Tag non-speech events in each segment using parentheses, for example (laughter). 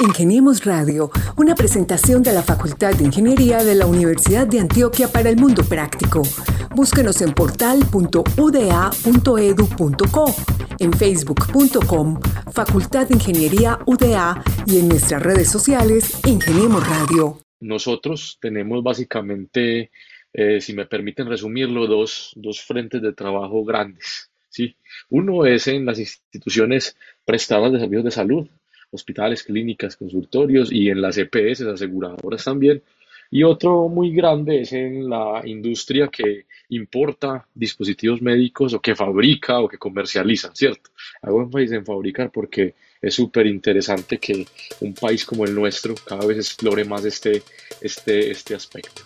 Ingeniemos Radio, una presentación de la Facultad de Ingeniería de la Universidad de Antioquia para el Mundo Práctico. Búsquenos en portal.uda.edu.co, en facebook.com, Facultad de Ingeniería UDA y en nuestras redes sociales, Ingeniemos Radio. Nosotros tenemos básicamente, eh, si me permiten resumirlo, dos, dos frentes de trabajo grandes. ¿sí? Uno es en las instituciones prestadas de servicios de salud, hospitales, clínicas, consultorios y en las EPS, aseguradoras también. Y otro muy grande es en la industria que importa dispositivos médicos o que fabrica o que comercializa, ¿cierto? Hago énfasis en fabricar porque es súper interesante que un país como el nuestro cada vez explore más este, este, este aspecto.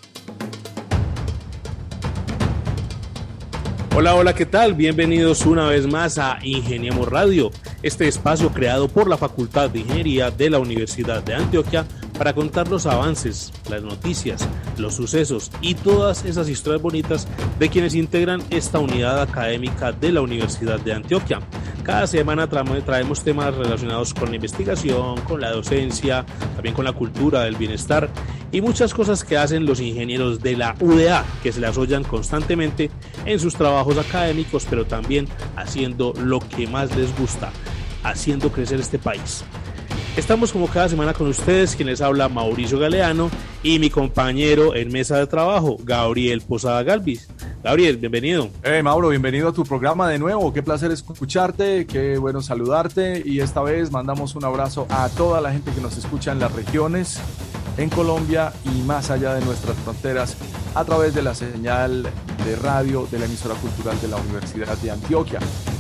Hola, hola, ¿qué tal? Bienvenidos una vez más a Ingeniemos Radio, este espacio creado por la Facultad de Ingeniería de la Universidad de Antioquia para contar los avances, las noticias, los sucesos y todas esas historias bonitas de quienes integran esta unidad académica de la Universidad de Antioquia. Cada semana traemos temas relacionados con la investigación, con la docencia, también con la cultura del bienestar y muchas cosas que hacen los ingenieros de la UDA, que se las oyan constantemente en sus trabajos académicos, pero también haciendo lo que más les gusta, haciendo crecer este país. Estamos como cada semana con ustedes, quien les habla Mauricio Galeano y mi compañero en mesa de trabajo, Gabriel Posada Galvis. Gabriel, bienvenido. Hey Mauro, bienvenido a tu programa de nuevo. Qué placer escucharte, qué bueno saludarte y esta vez mandamos un abrazo a toda la gente que nos escucha en las regiones en Colombia y más allá de nuestras fronteras a través de la señal de radio de la emisora cultural de la Universidad de Antioquia.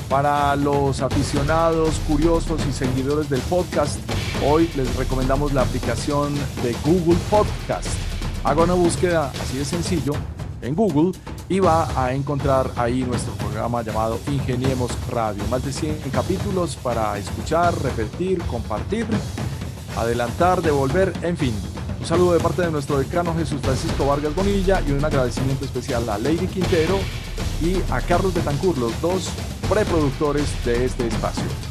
Para los aficionados, curiosos y seguidores del podcast, hoy les recomendamos la aplicación de Google Podcast. Haga una búsqueda así de sencillo en Google y va a encontrar ahí nuestro programa llamado Ingeniemos Radio. Más de 100 capítulos para escuchar, repetir, compartir, adelantar, devolver, en fin, un saludo de parte de nuestro decano Jesús Francisco Vargas Bonilla y un agradecimiento especial a Lady Quintero y a Carlos Betancur, los dos preproductores de este espacio.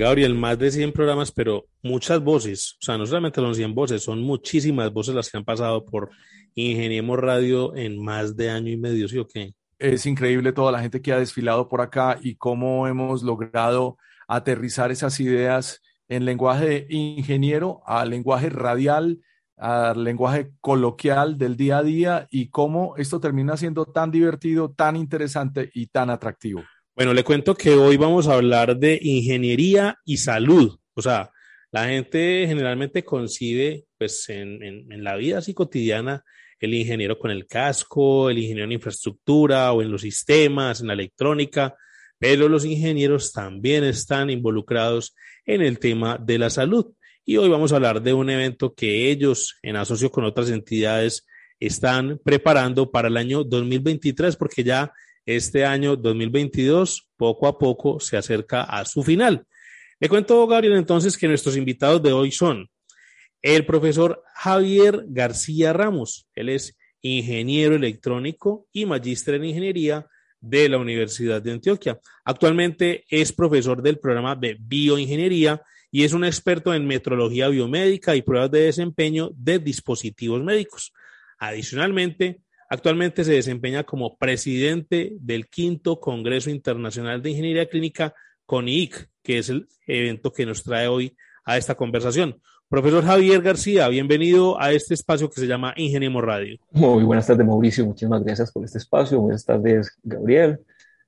Gabriel, más de 100 programas, pero muchas voces, o sea, no solamente son 100 voces, son muchísimas voces las que han pasado por Ingeniemos Radio en más de año y medio, ¿sí o qué? es increíble toda la gente que ha desfilado por acá y cómo hemos logrado aterrizar esas ideas en lenguaje ingeniero al lenguaje radial, al lenguaje coloquial del día a día y cómo esto termina siendo tan divertido, tan interesante y tan atractivo. Bueno, le cuento que hoy vamos a hablar de ingeniería y salud. O sea, la gente generalmente concibe, pues en, la vida así cotidiana, el ingeniero con el casco, el ingeniero en infraestructura o en los sistemas, en la electrónica, pero los ingenieros también están involucrados en el tema de la salud. Y hoy vamos a hablar de un evento que ellos, en asocio con otras entidades, están preparando para el año 2023, porque ya este año 2022 poco a poco se acerca a su final. Le cuento, Gabriel, entonces que nuestros invitados de hoy son el profesor Javier García Ramos. Él es ingeniero electrónico y magíster en ingeniería de la Universidad de Antioquia. Actualmente es profesor del programa de bioingeniería y es un experto en metrología biomédica y pruebas de desempeño de dispositivos médicos. Adicionalmente, actualmente se desempeña como presidente del quinto Congreso Internacional de Ingeniería Clínica CONIIC, que es el evento que nos trae hoy a esta conversación. Profesor Javier García, bienvenido a este espacio que se llama Ingeniemos Radio. Muy buenas tardes, Mauricio. Muchísimas gracias por este espacio. Buenas tardes, Gabriel,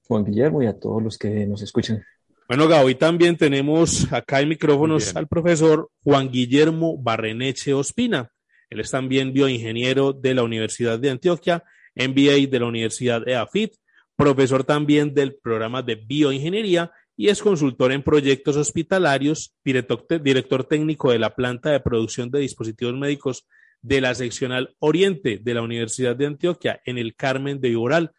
Juan Guillermo y a todos los que nos escuchan. Bueno, Gabo, hoy también tenemos acá en micrófonos al profesor Juan Guillermo Barreneche Ospina. Él es también bioingeniero de la Universidad de Antioquia, MBA de la Universidad EAFIT, profesor también del programa de bioingeniería y es consultor en proyectos hospitalarios, director, técnico de la planta de producción de dispositivos médicos de la seccional Oriente de la Universidad de Antioquia en el Carmen de Viboral.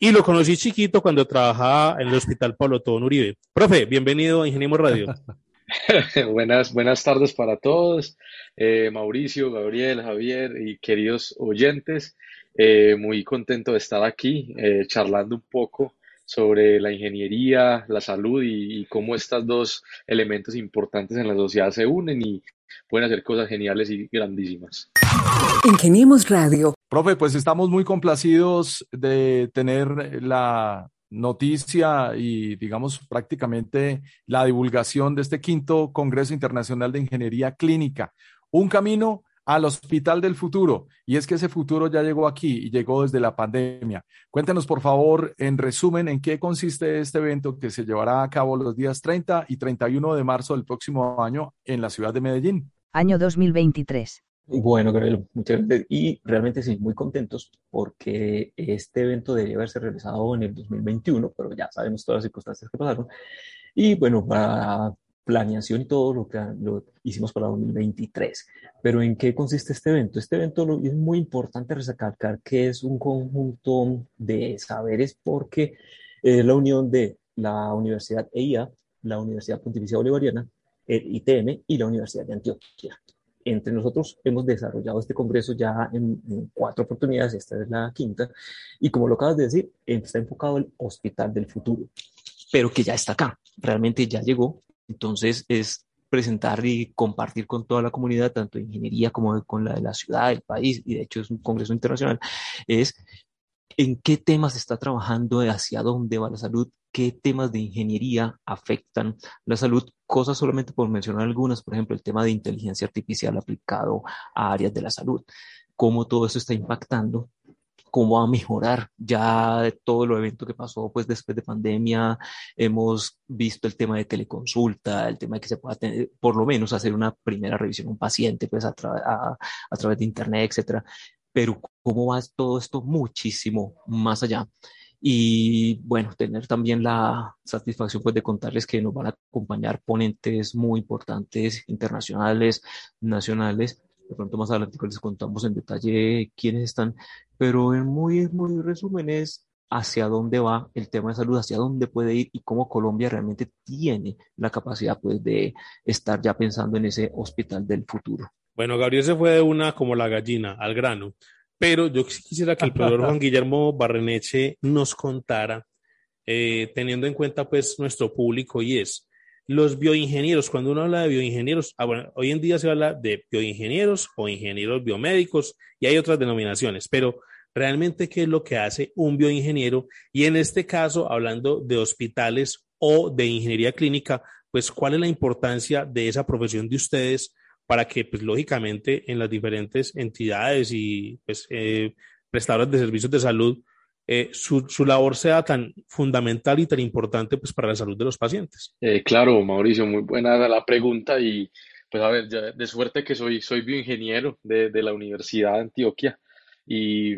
Y lo conocí chiquito cuando trabajaba en el Hospital Pablo Tobón Uribe. Profe, bienvenido a Ingeniemos Radio. (laughs) (laughs) buenas, buenas tardes para todos, eh, Mauricio, Gabriel, Javier y queridos oyentes. eh, muy contento de estar aquí eh, charlando un poco sobre la ingeniería, la salud y, y, cómo estos dos elementos importantes en la sociedad se unen y pueden hacer cosas geniales y grandísimas. Ingeniemos Radio. Profe, pues estamos muy complacidos de tener la noticia y, digamos, prácticamente la divulgación de este quinto Congreso Internacional de Ingeniería Clínica. Un camino al hospital del futuro. Y es que ese futuro ya llegó aquí y llegó desde la pandemia. Cuéntenos, por favor, en resumen, en qué consiste este evento que se llevará a cabo los días 30 y 31 de marzo del próximo año en la ciudad de Medellín. Año 2023. Bueno, Gabriel, muchas gracias. Y realmente sí, muy contentos porque este evento debería haberse realizado en el 2021, pero ya sabemos todas las circunstancias que pasaron. Y bueno, para planeación y todo lo que lo hicimos para 2023. Pero ¿en qué consiste este evento? Este evento lo, es muy importante recalcar que es un conjunto de saberes porque es la unión de la Universidad EIA, la Universidad Pontificia Bolivariana, el ITM y la Universidad de Antioquia entre nosotros hemos desarrollado este congreso ya en, cuatro oportunidades, esta es la quinta, y como lo acabas de decir, está enfocado el hospital del futuro, pero que ya está acá, realmente ya llegó, entonces es presentar y compartir con toda la comunidad, tanto de ingeniería como con la de la ciudad, del país, y de hecho es un congreso internacional, es en qué temas está trabajando, hacia dónde va la salud, qué temas de ingeniería afectan la salud, cosas solamente por mencionar algunas, por ejemplo, el tema de inteligencia artificial aplicado a áreas de la salud, cómo todo eso está impactando cómo va a mejorar ya todo lo evento que pasó pues después de pandemia hemos visto el tema de teleconsulta el tema de que se pueda tener, por lo menos hacer una primera revisión un paciente pues a, a, a través de internet etcétera pero cómo va todo esto muchísimo más allá y bueno, tener también la satisfacción pues de contarles que nos van a acompañar ponentes muy importantes, internacionales, nacionales. De pronto más adelante les contamos en detalle quiénes están, pero en muy, muy resumen es hacia dónde va el tema de salud, hacia dónde puede ir y cómo Colombia realmente tiene la capacidad pues de estar ya pensando en ese hospital del futuro. Bueno, Gabriel se fue de una como la gallina, al grano. Pero yo quisiera que el profesor Juan (laughs) Guillermo Barreneche nos contara, eh, teniendo en cuenta pues nuestro público y es los bioingenieros. Cuando uno habla de bioingenieros, ah, bueno, hoy en día se habla de bioingenieros o ingenieros biomédicos y hay otras denominaciones, pero realmente qué es lo que hace un bioingeniero y en este caso, hablando de hospitales o de ingeniería clínica, pues cuál es la importancia de esa profesión de ustedes para que, pues, lógicamente, en las diferentes entidades y pues, eh, prestadores de servicios de salud, eh, su, su, labor sea tan fundamental y tan importante pues, para la salud de los pacientes. Eh, claro, Mauricio, muy buena la pregunta y pues a ver, de suerte que soy, soy bioingeniero de, de la Universidad de Antioquia y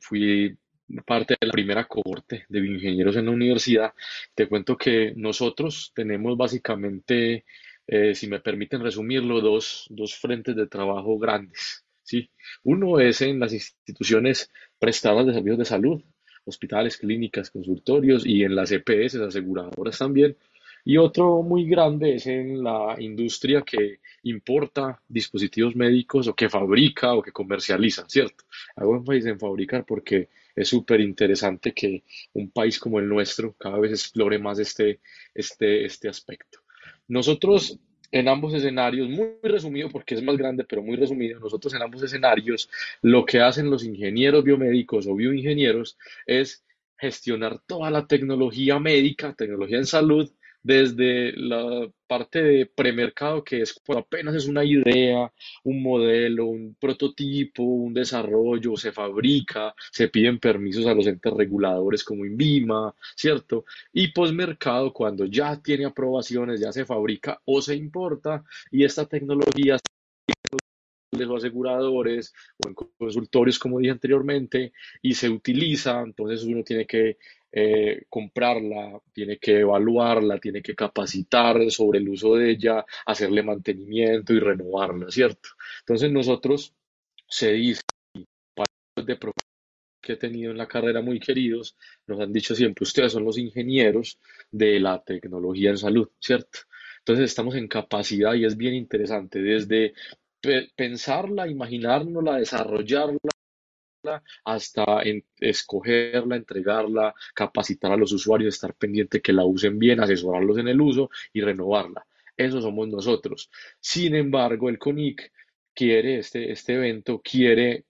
fui parte de la primera cohorte de bioingenieros en la universidad. Te cuento que nosotros tenemos básicamente eh, si me permiten resumirlo, dos, dos frentes de trabajo grandes. ¿sí? Uno es en las instituciones prestadas de servicios de salud, hospitales, clínicas, consultorios y en las EPS, aseguradoras también. Y otro muy grande es en la industria que importa dispositivos médicos o que fabrica o que comercializa, ¿cierto? Hago énfasis en fabricar porque es súper interesante que un país como el nuestro cada vez explore más este, este, este aspecto. Nosotros en ambos escenarios, muy resumido porque es más grande, pero muy resumido, nosotros en ambos escenarios lo que hacen los ingenieros biomédicos o bioingenieros es gestionar toda la tecnología médica, tecnología en salud, desde la parte de premercado, que es cuando apenas es una idea, un modelo, un prototipo, un desarrollo, se fabrica, se piden permisos a los entes reguladores como INVIMA, ¿cierto? Y posmercado, cuando ya tiene aprobaciones, ya se fabrica o se importa y esta tecnología los aseguradores o en consultorios, como dije anteriormente, y se utiliza, entonces uno tiene que eh, comprarla, tiene que evaluarla, tiene que capacitar sobre el uso de ella, hacerle mantenimiento y renovarla, ¿cierto? Entonces nosotros se dice, de que he tenido en la carrera muy queridos, nos han dicho siempre, ustedes son los ingenieros de la tecnología en salud, ¿cierto? Entonces estamos en capacidad y es bien interesante desde pensarla, imaginárnosla, desarrollarla, hasta escogerla, entregarla, capacitar a los usuarios, estar pendiente que la usen bien, asesorarlos en el uso y renovarla. Eso somos nosotros. Sin embargo, el CONIC quiere, este, este evento quiere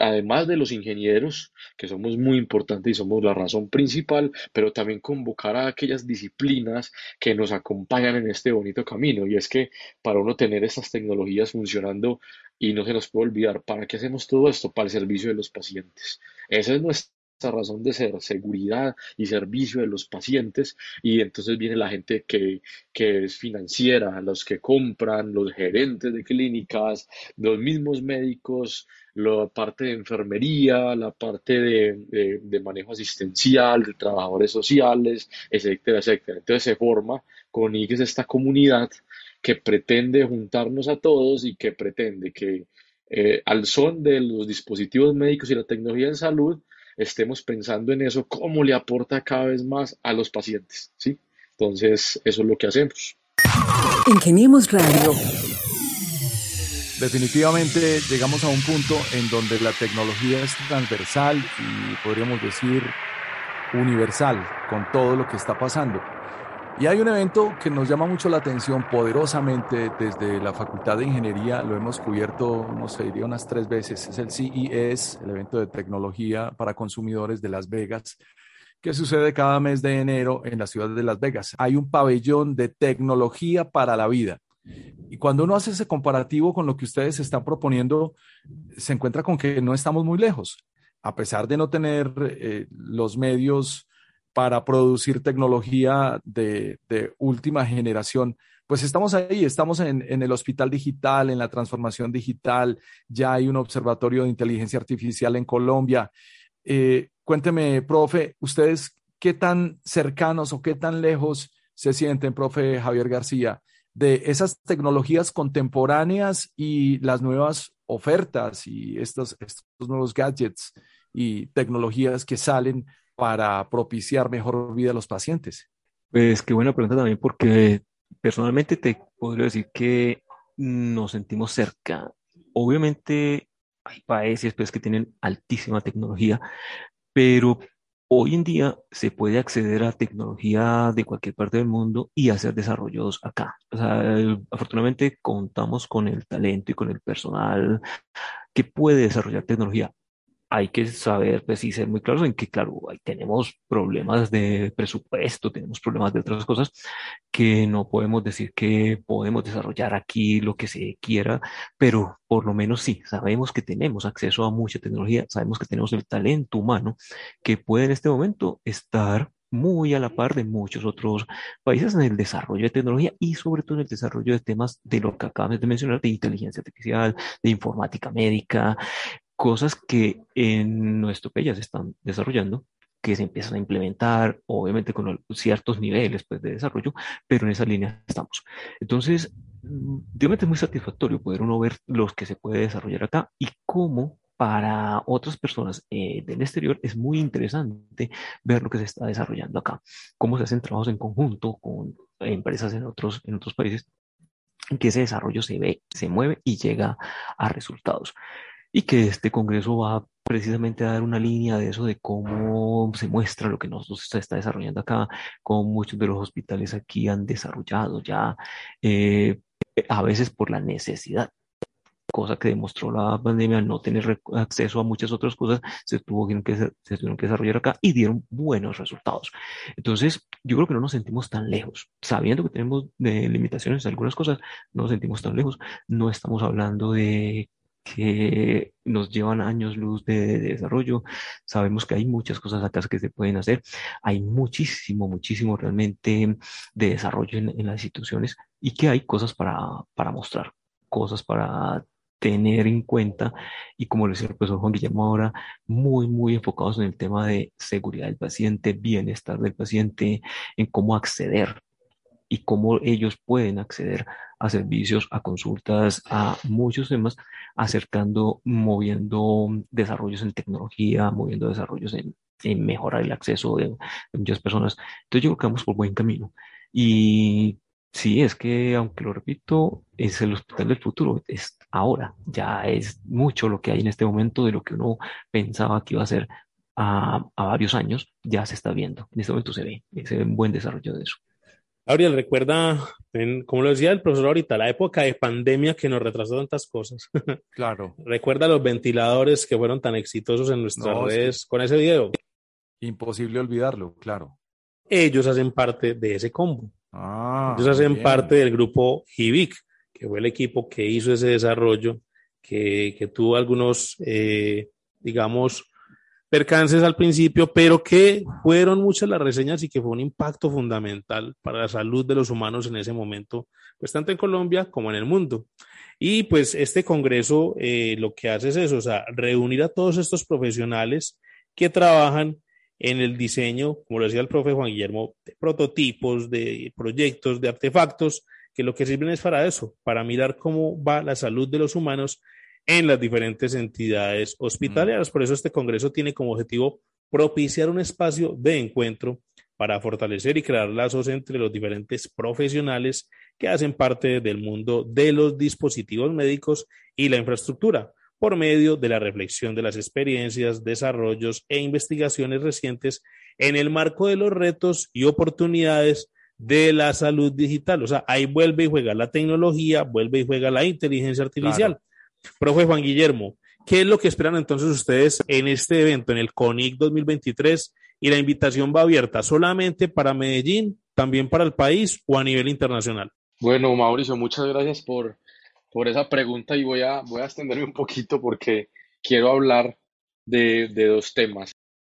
además de los ingenieros, que somos muy importantes y somos la razón principal, pero también convocar a aquellas disciplinas que nos acompañan en este bonito camino. Y es que para uno tener estas tecnologías funcionando, y no se nos puede olvidar, ¿para qué hacemos todo esto? Para el servicio de los pacientes. Esa es nuestra razón de ser, seguridad y servicio de los pacientes, y entonces viene la gente que, que es financiera, los que compran, los gerentes de clínicas, los mismos médicos, la parte de enfermería, la parte de, de, manejo asistencial, de trabajadores sociales, etcétera, etcétera. Entonces se forma con IGES esta comunidad que pretende juntarnos a todos y que pretende que eh, al son de los dispositivos médicos y la tecnología en salud, estemos pensando en eso, cómo le aporta cada vez más a los pacientes, ¿sí? Entonces, eso es lo que hacemos. Ingeniemos Radio. Definitivamente llegamos a un punto en donde la tecnología es transversal y podríamos decir universal con todo lo que está pasando. Y hay un evento que nos llama mucho la atención poderosamente desde la Facultad de Ingeniería, lo hemos cubierto, no sé, diría unas tres veces, es el CES, el evento de tecnología para consumidores de Las Vegas, que sucede cada mes de enero en la ciudad de Las Vegas. Hay un pabellón de tecnología para la vida. Y cuando uno hace ese comparativo con lo que ustedes están proponiendo, se encuentra con que no estamos muy lejos. A pesar de no tener eh, los medios para producir tecnología de, última generación, pues estamos ahí, estamos en, el hospital digital, en la transformación digital, ya hay un observatorio de inteligencia artificial en Colombia. Eh, cuénteme, profe, ¿ustedes qué tan cercanos o qué tan lejos se sienten, profe Javier García, de esas tecnologías contemporáneas y las nuevas ofertas y estos, estos nuevos gadgets y tecnologías que salen para propiciar mejor vida a los pacientes? Pues qué buena pregunta también, porque personalmente te podría decir que nos sentimos cerca. Obviamente hay países pues, que tienen altísima tecnología, pero hoy en día se puede acceder a tecnología de cualquier parte del mundo y hacer desarrollos acá. O sea, afortunadamente contamos con el talento y con el personal que puede desarrollar tecnología hay que saber, pues, y ser muy claros en que, claro, ahí tenemos problemas de presupuesto, tenemos problemas de otras cosas que no podemos decir que podemos desarrollar aquí lo que se quiera, pero por lo menos sí, sabemos que tenemos acceso a mucha tecnología, sabemos que tenemos el talento humano que puede en este momento estar muy a la par de muchos otros países en el desarrollo de tecnología y sobre todo en el desarrollo de temas de lo que acabamos de mencionar, de inteligencia artificial, de informática médica, cosas que en nuestro país ya se están desarrollando, que se empiezan a implementar, obviamente con ciertos niveles pues, de desarrollo, pero en esa línea estamos. Entonces, obviamente es muy satisfactorio poder uno ver los que se puede desarrollar acá y cómo para otras personas eh, del exterior es muy interesante ver lo que se está desarrollando acá, cómo se hacen trabajos en conjunto con empresas en otros, en otros países, que ese desarrollo se ve, se mueve y llega a resultados y que este Congreso va precisamente a dar una línea de eso, de cómo se muestra lo que nosotros se está desarrollando acá, cómo muchos de los hospitales aquí han desarrollado ya, eh, a veces por la necesidad cosa que demostró la pandemia, no tener acceso a muchas otras cosas, se, tuvo que, se tuvieron que desarrollar acá y dieron buenos resultados. Entonces, yo creo que no nos sentimos tan lejos, sabiendo que tenemos de limitaciones en algunas cosas, no nos sentimos tan lejos, no estamos hablando de que nos llevan años luz de, desarrollo. Sabemos que hay muchas cosas acá que se pueden hacer. Hay muchísimo, muchísimo realmente de desarrollo en, las instituciones y que hay cosas para, para mostrar, cosas para tener en cuenta y como lo decía el profesor Juan Guillermo ahora, muy, muy enfocados en el tema de seguridad del paciente, bienestar del paciente, en cómo acceder y cómo ellos pueden acceder a servicios, a consultas, a muchos temas, acercando, moviendo desarrollos en tecnología, moviendo desarrollos en, mejorar el acceso de, muchas personas. Entonces yo creo que vamos por buen camino. Y Sí, es que, aunque lo repito, es el hospital del futuro, es ahora, ya es mucho lo que hay en este momento de lo que uno pensaba que iba a ser a, a varios años, ya se está viendo. En este momento se ve, se ve un buen desarrollo de eso. Gabriel, recuerda, como lo decía el profesor ahorita, la época de pandemia que nos retrasó tantas cosas. (laughs) Claro. recuerda los ventiladores que fueron tan exitosos en nuestras No, es que- redes con ese video. Imposible olvidarlo, claro. Ellos hacen parte de ese combo. Ah, Ellos hacen bien. parte del grupo HIVIC, que fue el equipo que hizo ese desarrollo, que, que tuvo algunos, eh, digamos, percances al principio, pero que fueron muchas las reseñas y que fue un impacto fundamental para la salud de los humanos en ese momento, pues tanto en Colombia como en el mundo. Y pues este congreso eh, lo que hace es eso, o sea, reunir a todos estos profesionales que trabajan en el diseño, como lo decía el profe Juan Guillermo, de prototipos, de proyectos, de artefactos, que lo que sirven es para eso, para mirar cómo va la salud de los humanos en las diferentes entidades hospitalarias. Por eso este Congreso tiene como objetivo propiciar un espacio de encuentro para fortalecer y crear lazos entre los diferentes profesionales que hacen parte del mundo de los dispositivos médicos y la infraestructura por medio de la reflexión de las experiencias, desarrollos e investigaciones recientes en el marco de los retos y oportunidades de la salud digital. O sea, ahí vuelve y juega la tecnología, vuelve y juega la inteligencia artificial. Profe Juan Guillermo, ¿qué es lo que esperan entonces ustedes en este evento, en el CONIC 2023? Y la invitación va abierta solamente para Medellín, también para el país o a nivel internacional. Bueno, Mauricio, muchas gracias por, por esa pregunta y voy a, voy a extenderme un poquito porque quiero hablar de, de dos temas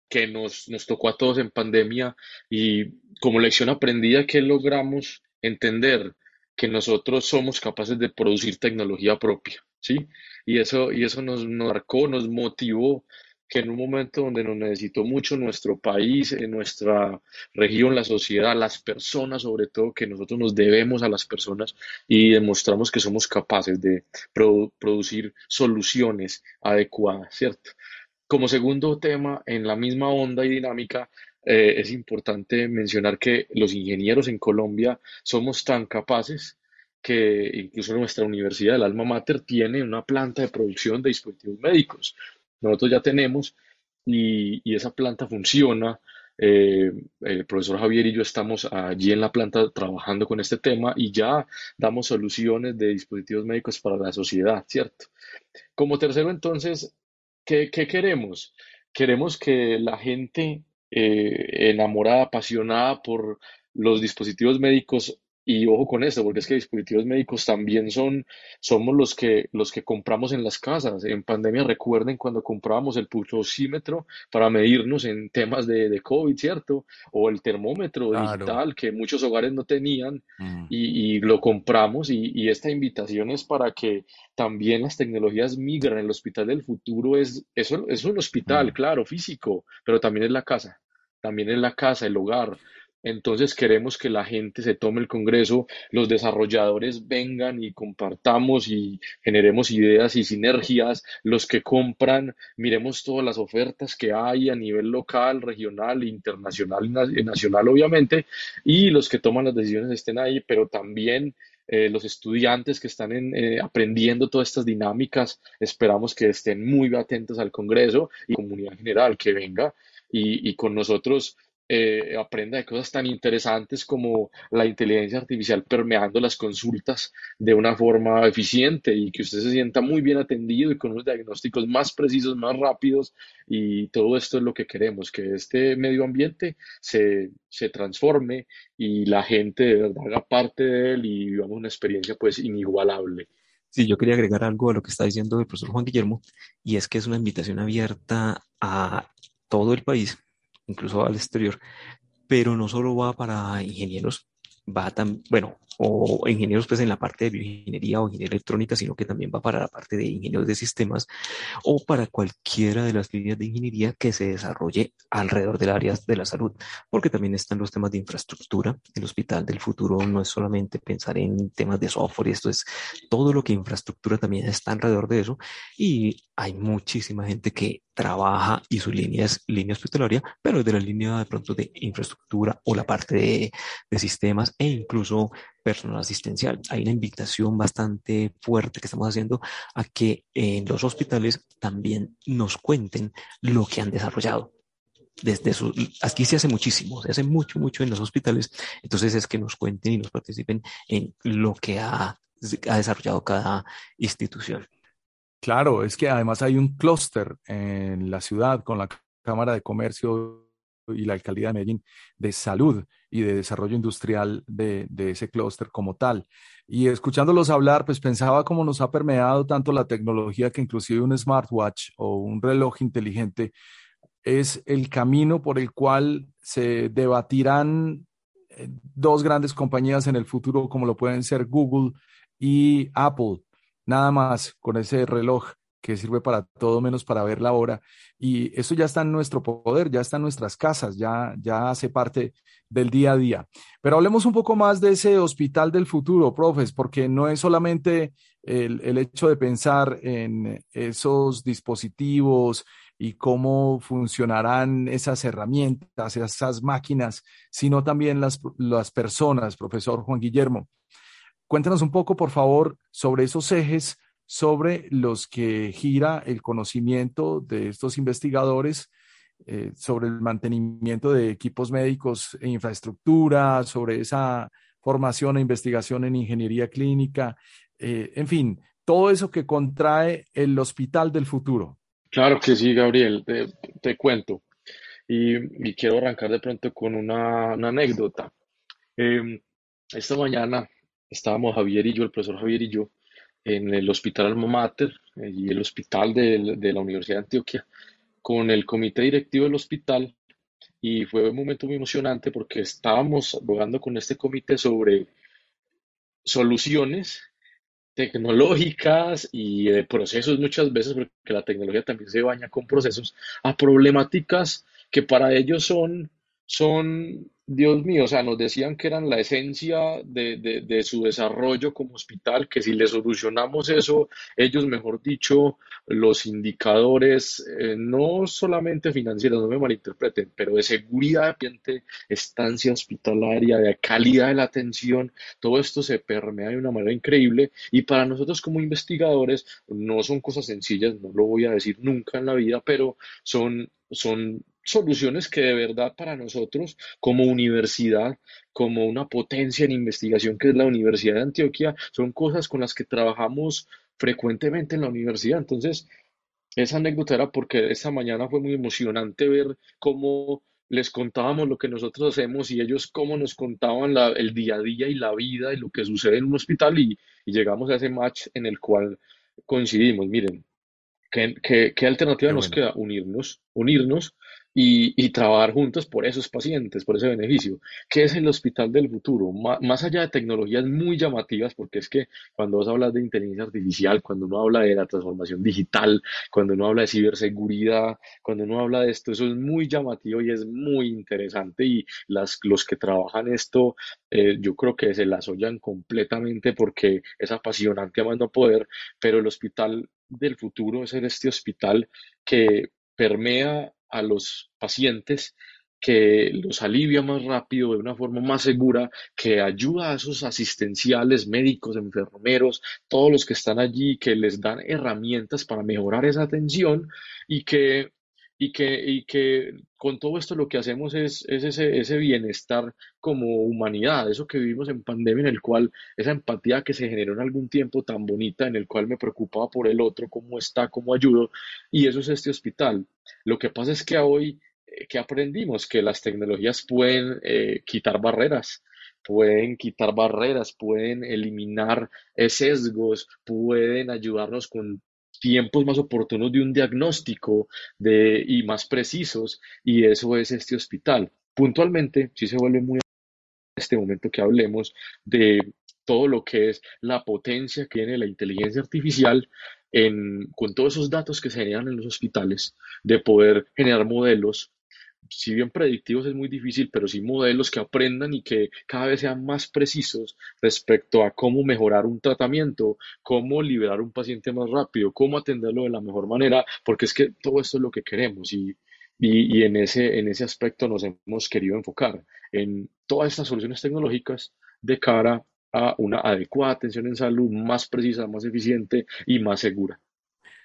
que nos, nos tocó a todos en pandemia y como lección aprendida que logramos entender que nosotros somos capaces de producir tecnología propia, ¿sí? Y eso, y eso nos, marcó, nos motivó que en un momento donde nos necesitó mucho nuestro país, en nuestra región, la sociedad, las personas, sobre todo, que nosotros nos debemos a las personas y demostramos que somos capaces de produ- producir soluciones adecuadas, ¿cierto? Como segundo tema, en la misma onda y dinámica, eh, es importante mencionar que los ingenieros en Colombia somos tan capaces que incluso nuestra universidad, el Alma Mater, tiene una planta de producción de dispositivos médicos. Nosotros ya tenemos y, y esa planta funciona. Eh, el profesor Javier y yo estamos allí en la planta trabajando con este tema y ya damos soluciones de dispositivos médicos para la sociedad, ¿cierto? Como tercero, entonces, ¿qué, qué queremos? Queremos que la gente eh, enamorada, apasionada por los dispositivos médicos, y ojo con esto, porque es que dispositivos médicos también son, somos los que, los que compramos en las casas. En pandemia, recuerden cuando comprábamos el pulsosímetro para medirnos en temas de, de COVID, ¿cierto? O el termómetro Claro. digital que muchos hogares no tenían Mm. y, y lo compramos y, y esta invitación es para que también las tecnologías migran. El hospital del futuro es, eso es un hospital, Mm. claro, físico, pero también es la casa, también es la casa, el hogar. Entonces queremos que la gente se tome el congreso, los desarrolladores vengan y compartamos y generemos ideas y sinergias, los que compran, miremos todas las ofertas que hay a nivel local, regional, internacional y y nacional, obviamente, y los que toman las decisiones estén ahí, pero también eh, los estudiantes que están eh, aprendiendo todas estas dinámicas, esperamos que estén muy atentos al Congreso y comunidad en general que venga. Y con nosotros eh, aprenda de cosas tan interesantes como la inteligencia artificial permeando las consultas de una forma eficiente y que usted se sienta muy bien atendido y con unos diagnósticos más precisos, más rápidos y todo esto es lo que queremos, que este medio ambiente se, se transforme y la gente de verdad haga parte de él y vivamos una experiencia pues inigualable. Sí, yo quería agregar algo a lo que está diciendo el profesor Juan Guillermo, y es que es una invitación abierta a todo el país, incluso al exterior, pero no solo va para ingenieros, va también, bueno, o ingenieros pues en la parte de bioingeniería o ingeniería electrónica, sino que también va para la parte de ingenieros de sistemas o para cualquiera de las líneas de ingeniería que se desarrolle alrededor del área de la salud, porque también están los temas de infraestructura. El hospital del futuro no es solamente pensar en temas de software, esto es todo lo que infraestructura también está alrededor de eso y hay muchísima gente que trabaja y su línea es línea hospitalaria, pero de la línea de pronto de infraestructura o la parte de, de, sistemas e incluso personal asistencial. Hay una invitación bastante fuerte que estamos haciendo a que en los hospitales también nos cuenten lo que han desarrollado. Desde aquí se hace muchísimo, se hace mucho, mucho en los hospitales. Entonces es que nos cuenten y nos participen en lo que ha, ha desarrollado cada institución. Claro, es que además hay un clúster en la ciudad con la Cámara de Comercio y la Alcaldía de Medellín de salud y de desarrollo industrial de, ese clúster como tal. Y escuchándolos hablar, pues pensaba cómo nos ha permeado tanto la tecnología que inclusive un smartwatch o un reloj inteligente es el camino por el cual se debatirán eh, dos grandes compañías en el futuro como lo pueden ser Google y Apple nada más con ese reloj que sirve para todo menos para ver la hora. Y eso ya está en nuestro poder, ya está en nuestras casas, ya, ya hace parte del día a día. Pero hablemos un poco más de ese hospital del futuro, profes, porque no es solamente el, el hecho de pensar en esos dispositivos y cómo funcionarán esas herramientas, esas máquinas, sino también las, las personas, profesor Juan Guillermo. Cuéntanos un poco, por favor, sobre esos ejes sobre los que gira el conocimiento de estos investigadores eh, sobre el mantenimiento de equipos médicos e infraestructura, sobre esa formación e investigación en ingeniería clínica, eh, en fin, todo eso que contrae el hospital del futuro. Claro que sí, Gabriel, te, cuento. Y, quiero arrancar de pronto con una, anécdota. Em, esta mañana estábamos Javier y yo, el profesor Javier y yo, en el Hospital Alma Mater y el Hospital de, de la Universidad de Antioquia con el comité directivo del hospital. Y fue un momento muy emocionante porque estábamos abogando con este comité sobre soluciones tecnológicas y de procesos muchas veces, porque la tecnología también se baña con procesos, a problemáticas que para ellos son, son Dios mío, o sea, nos decían que eran la esencia de, de, su desarrollo como hospital, que si le solucionamos eso, ellos, mejor dicho, los indicadores, eh, no solamente financieros, no me malinterpreten, pero de seguridad de paciente, estancia hospitalaria, de calidad de la atención, todo esto se permea de una manera increíble. Y para nosotros como investigadores no son cosas sencillas, no lo voy a decir nunca en la vida, pero son, son soluciones que de verdad para nosotros como universidad, como una potencia en investigación que es la Universidad de Antioquia, son cosas con las que trabajamos frecuentemente en la universidad. Entonces, esa anécdota era porque esta mañana fue muy emocionante ver cómo les contábamos lo que nosotros hacemos y ellos cómo nos contaban el día a día y la vida y lo que sucede en un hospital y, llegamos a ese match en el cual coincidimos. Miren, ¿qué, qué, alternativa nos queda? Unirnos, unirnos y, trabajar juntos por esos pacientes, por ese beneficio. ¿Qué es el hospital del futuro? más allá de tecnologías muy llamativas, porque es que cuando vos hablas de inteligencia artificial, cuando uno habla de la transformación digital, cuando uno habla de ciberseguridad, cuando uno habla de esto, eso es muy llamativo y es muy interesante y las, los que trabajan esto, eh, yo creo que se las oyan completamente porque es apasionante a poder, pero el hospital del futuro es este hospital que permea a los pacientes, que los alivia más rápido, de una forma más segura, que ayuda a esos asistenciales, médicos, enfermeros, todos los que están allí, que les dan herramientas para mejorar esa atención y que, y que, y que con todo esto lo que hacemos es, es ese, ese bienestar como humanidad, eso que vivimos en pandemia, en el cual esa empatía que se generó en algún tiempo tan bonita, en el cual me preocupaba por el otro, cómo está, cómo ayudo, y eso es este hospital. Lo que pasa es que hoy, eh, que aprendimos? Que las tecnologías pueden eh, quitar barreras, pueden quitar barreras, pueden eliminar sesgos, pueden ayudarnos con tiempos más oportunos de un diagnóstico de, y más precisos, y eso es este hospital. Puntualmente, sí se vuelve muy este momento que hablemos de todo lo que es la potencia que tiene la inteligencia artificial con todos esos datos que se generan en los hospitales, de poder generar modelos si bien predictivos es muy difícil, pero sí modelos que aprendan y que cada vez sean más precisos respecto a cómo mejorar un tratamiento, cómo liberar un paciente más rápido, cómo atenderlo de la mejor manera, porque es que todo esto es lo que queremos y, y, en, ese, en ese aspecto nos hemos querido enfocar en todas estas soluciones tecnológicas de cara a una adecuada atención en salud más precisa, más eficiente y más segura.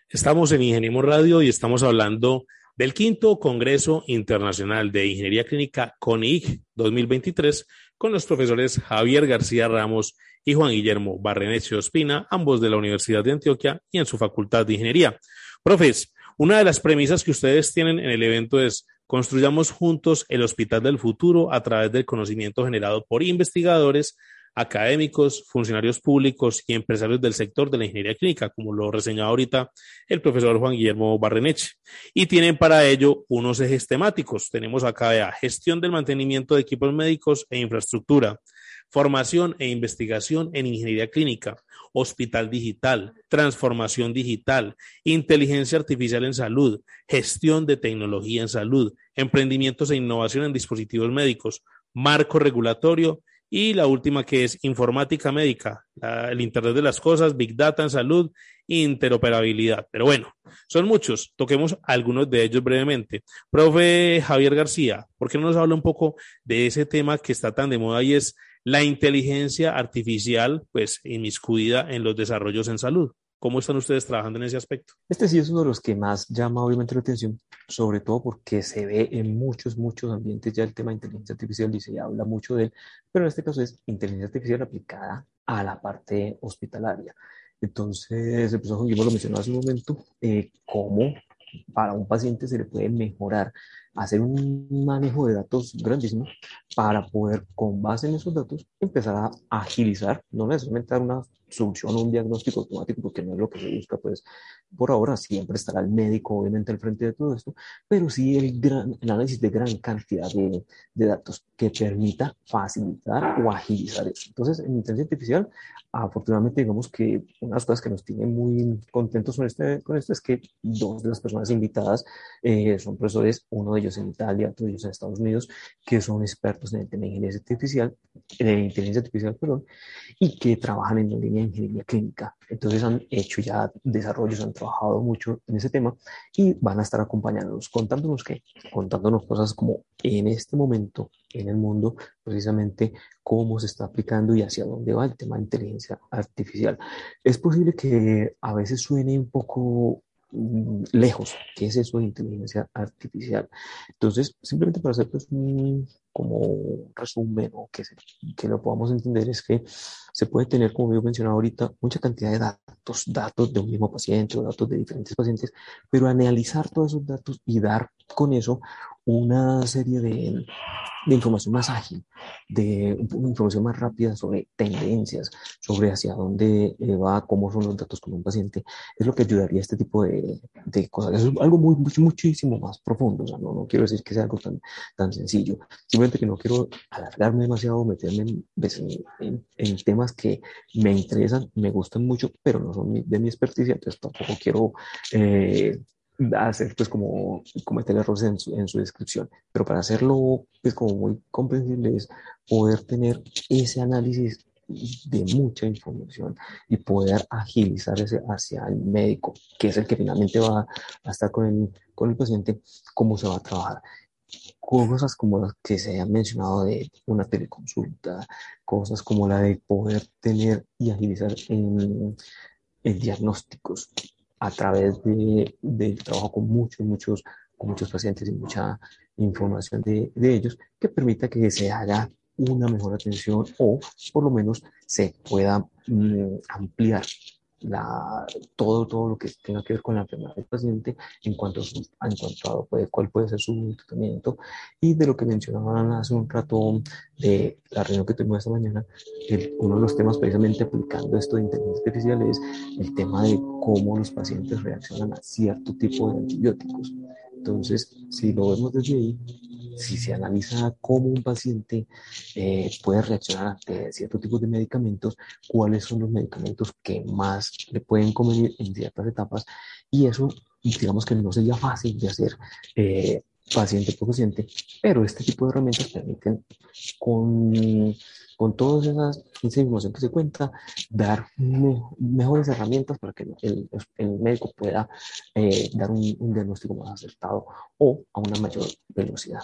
Estamos en Ingeniemos Radio y estamos hablando del quinto Congreso Internacional de Ingeniería Clínica CONIG 2023 con los profesores Javier García Ramos y Juan Guillermo Barrenechio Ospina, ambos de la Universidad de Antioquia y en su Facultad de Ingeniería. Profes, una de las premisas que ustedes tienen en el evento es construyamos juntos el Hospital del Futuro a través del conocimiento generado por investigadores académicos, funcionarios públicos y empresarios del sector de la ingeniería clínica, como lo reseñaba ahorita el profesor Juan Guillermo Barreneche. Y tienen para ello unos ejes temáticos. Tenemos acá gestión del mantenimiento de equipos médicos e infraestructura, formación e investigación en ingeniería clínica, hospital digital, transformación digital, inteligencia artificial en salud, gestión de tecnología en salud, emprendimientos e innovación en dispositivos médicos, marco regulatorio y la última que es informática médica, el Internet de las Cosas, Big Data en salud, interoperabilidad. Pero bueno, son muchos. Toquemos algunos de ellos brevemente. Profe Javier García, ¿por qué no nos habla un poco de ese tema que está tan de moda y es la inteligencia artificial, pues, inmiscuida en los desarrollos en salud? ¿Cómo están ustedes trabajando en ese aspecto? Este sí es uno de los que más llama obviamente la atención, sobre todo porque se ve en muchos, muchos ambientes ya el tema de inteligencia artificial y se habla mucho de él, pero en este caso es inteligencia artificial aplicada a la parte hospitalaria. Entonces, el profesor Juan lo mencionó hace un momento, eh, cómo para un paciente se le puede mejorar, hacer un manejo de datos grandísimo para poder, con base en esos datos, empezar a agilizar, no necesariamente dar una solución o un diagnóstico automático, porque no es lo que se busca, pues por ahora siempre estará el médico, obviamente, al frente de todo esto, pero sí el, gran, análisis de gran cantidad de, de, datos que permita facilitar o agilizar eso. Entonces, en inteligencia artificial, afortunadamente, digamos que una de las cosas que nos tiene muy contentos con, este, con esto es que dos de las personas invitadas eh, son profesores, uno de ellos en Italia, ellos en Estados Unidos, que son expertos en el tema de ingeniería artificial, de inteligencia artificial, perdón, y que trabajan en la línea de ingeniería clínica. Entonces han hecho ya desarrollos, han trabajado mucho en ese tema y van a estar acompañándonos, contándonos qué, contándonos cosas como en este momento en el mundo, precisamente cómo se está aplicando y hacia dónde va el tema de inteligencia artificial. Es posible que a veces suene un poco lejos qué es eso de inteligencia artificial. Entonces, simplemente para hacer pues, un como resumen o que, que lo podamos entender es que se puede tener, como yo mencionaba ahorita, mucha cantidad de datos, datos de un mismo paciente o datos de diferentes pacientes, pero analizar todos esos datos y dar con eso una serie de, de información más ágil, de información más rápida sobre tendencias, sobre hacia dónde eh, va, cómo son los datos con un paciente, es lo que ayudaría a este tipo de, de cosas. Es algo muy, muchísimo más profundo, o sea, no, no quiero decir que sea algo tan, tan sencillo, que no quiero alargarme demasiado, meterme pues, en, en, temas que me interesan, me gustan mucho, pero no son de mi experticia, entonces tampoco quiero... Eh, hacer pues como cometer errores en su, en su descripción. Pero para hacerlo pues como muy comprensible es poder tener ese análisis de mucha información y poder agilizar ese hacia el médico, que es el que finalmente va a estar con el, con el paciente, cómo se va a trabajar. Cosas como las que se han mencionado de una teleconsulta, cosas como la de poder tener y agilizar en, en diagnósticos, a través de, del trabajo con muchos, muchos, con muchos pacientes y mucha información de, de ellos que permita que se haga una mejor atención o por lo menos se pueda mm, ampliar la, todo, todo lo que tenga que ver con la enfermedad del paciente en cuanto, a, en cuanto a puede, cuál puede ser su tratamiento y de lo que mencionaban hace un rato de la reunión que tuvimos esta mañana, uno de los temas precisamente aplicando esto de inteligencia artificial es el tema de cómo los pacientes reaccionan a cierto tipo de antibióticos. Entonces, si lo vemos desde ahí, si se analiza cómo un paciente eh, puede reaccionar ante ciertos tipos de medicamentos, cuáles son los medicamentos que más le pueden convenir en ciertas etapas, y eso digamos que no sería fácil de hacer eh, paciente por paciente, pero este tipo de herramientas permiten con, con todas esas, esa información que se cuenta, dar mejores herramientas para que el, el médico pueda eh, dar un, un diagnóstico más acertado o a una mayor velocidad.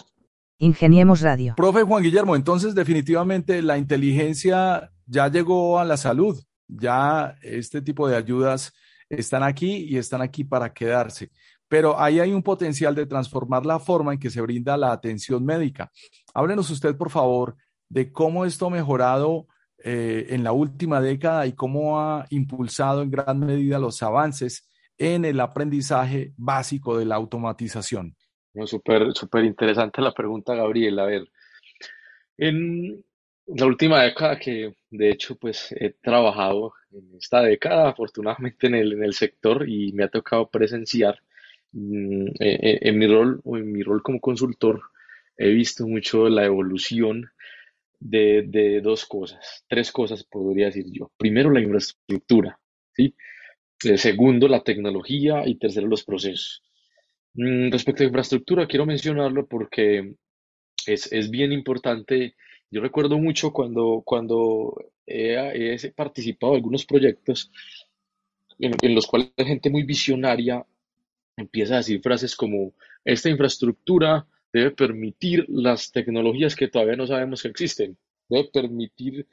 Ingeniemos Radio. Profe Juan Guillermo, entonces definitivamente la inteligencia ya llegó a la salud, ya este tipo de ayudas están aquí y están aquí para quedarse. Pero ahí hay un potencial de transformar la forma en que se brinda la atención médica. Háblenos usted, por favor, de cómo esto ha mejorado eh, en la última década y cómo ha impulsado en gran medida los avances en el aprendizaje básico de la automatización. No, súper, súper interesante la pregunta, Gabriel. A ver, en la última década que de hecho pues he trabajado en esta década, afortunadamente en el, en el sector y me ha tocado presenciar mm, e, e, en, mi rol o en mi rol como consultor, he visto mucho la evolución de, de dos cosas, tres cosas podría decir yo. Primero, la infraestructura, ¿sí? Eh, segundo, la tecnología y tercero, los procesos. Mm, respecto a infraestructura, quiero mencionarlo porque es, es bien importante. Yo recuerdo mucho cuando, cuando he, participado en algunos proyectos en, los cuales la gente muy visionaria empieza a decir frases como, esta infraestructura debe permitir las tecnologías que todavía no sabemos que existen, debe permitir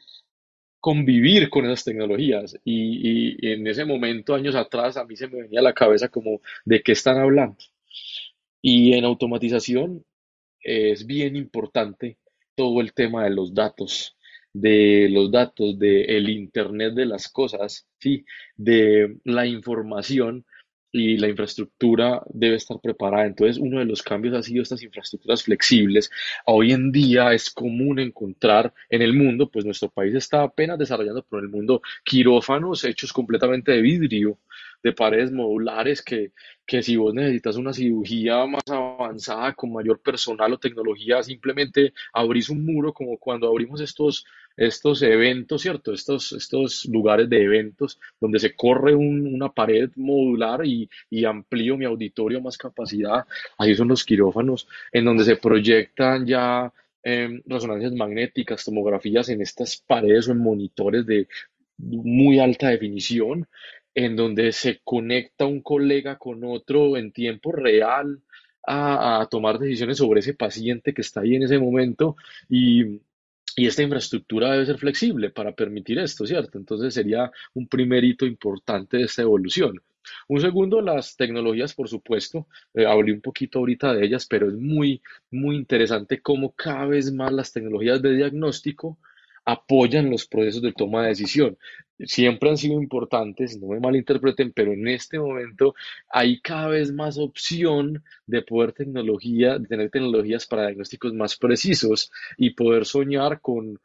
convivir con esas tecnologías. Y, y en ese momento, años atrás, a mí se me venía la cabeza como, ¿de qué están hablando? Y en automatización es bien importante todo el tema de los datos, de los datos, del Internet de las cosas, ¿sí? de la información y la infraestructura debe estar preparada. Entonces, uno de los cambios ha sido estas infraestructuras flexibles. Hoy en día es común encontrar en el mundo, pues nuestro país está apenas desarrollando por el mundo quirófanos hechos completamente de vidrio, de paredes modulares que, que si vos necesitas una cirugía más avanzada con mayor personal o tecnología, simplemente abrís un muro como cuando abrimos estos, estos eventos, ¿cierto? Estos, estos lugares de eventos donde se corre una pared modular y, y amplío mi auditorio más capacidad. Ahí son los quirófanos en donde se proyectan ya em, resonancias magnéticas, tomografías en estas paredes o en monitores de muy alta definición en donde se conecta un colega con otro en tiempo real a, tomar decisiones sobre ese paciente que está ahí en ese momento y, y esta infraestructura debe ser flexible para permitir esto, ¿cierto? Entonces sería un primer hito importante de esta evolución. Un segundo, las tecnologías, por supuesto, eh, hablé un poquito ahorita de ellas, pero es muy, muy interesante cómo cada vez más las tecnologías de diagnóstico apoyan los procesos de toma de decisión. Siempre han sido importantes, no me malinterpreten, pero en este momento hay cada vez más opción de poder tecnología, tener tecnologías para diagnósticos más precisos y poder soñar con,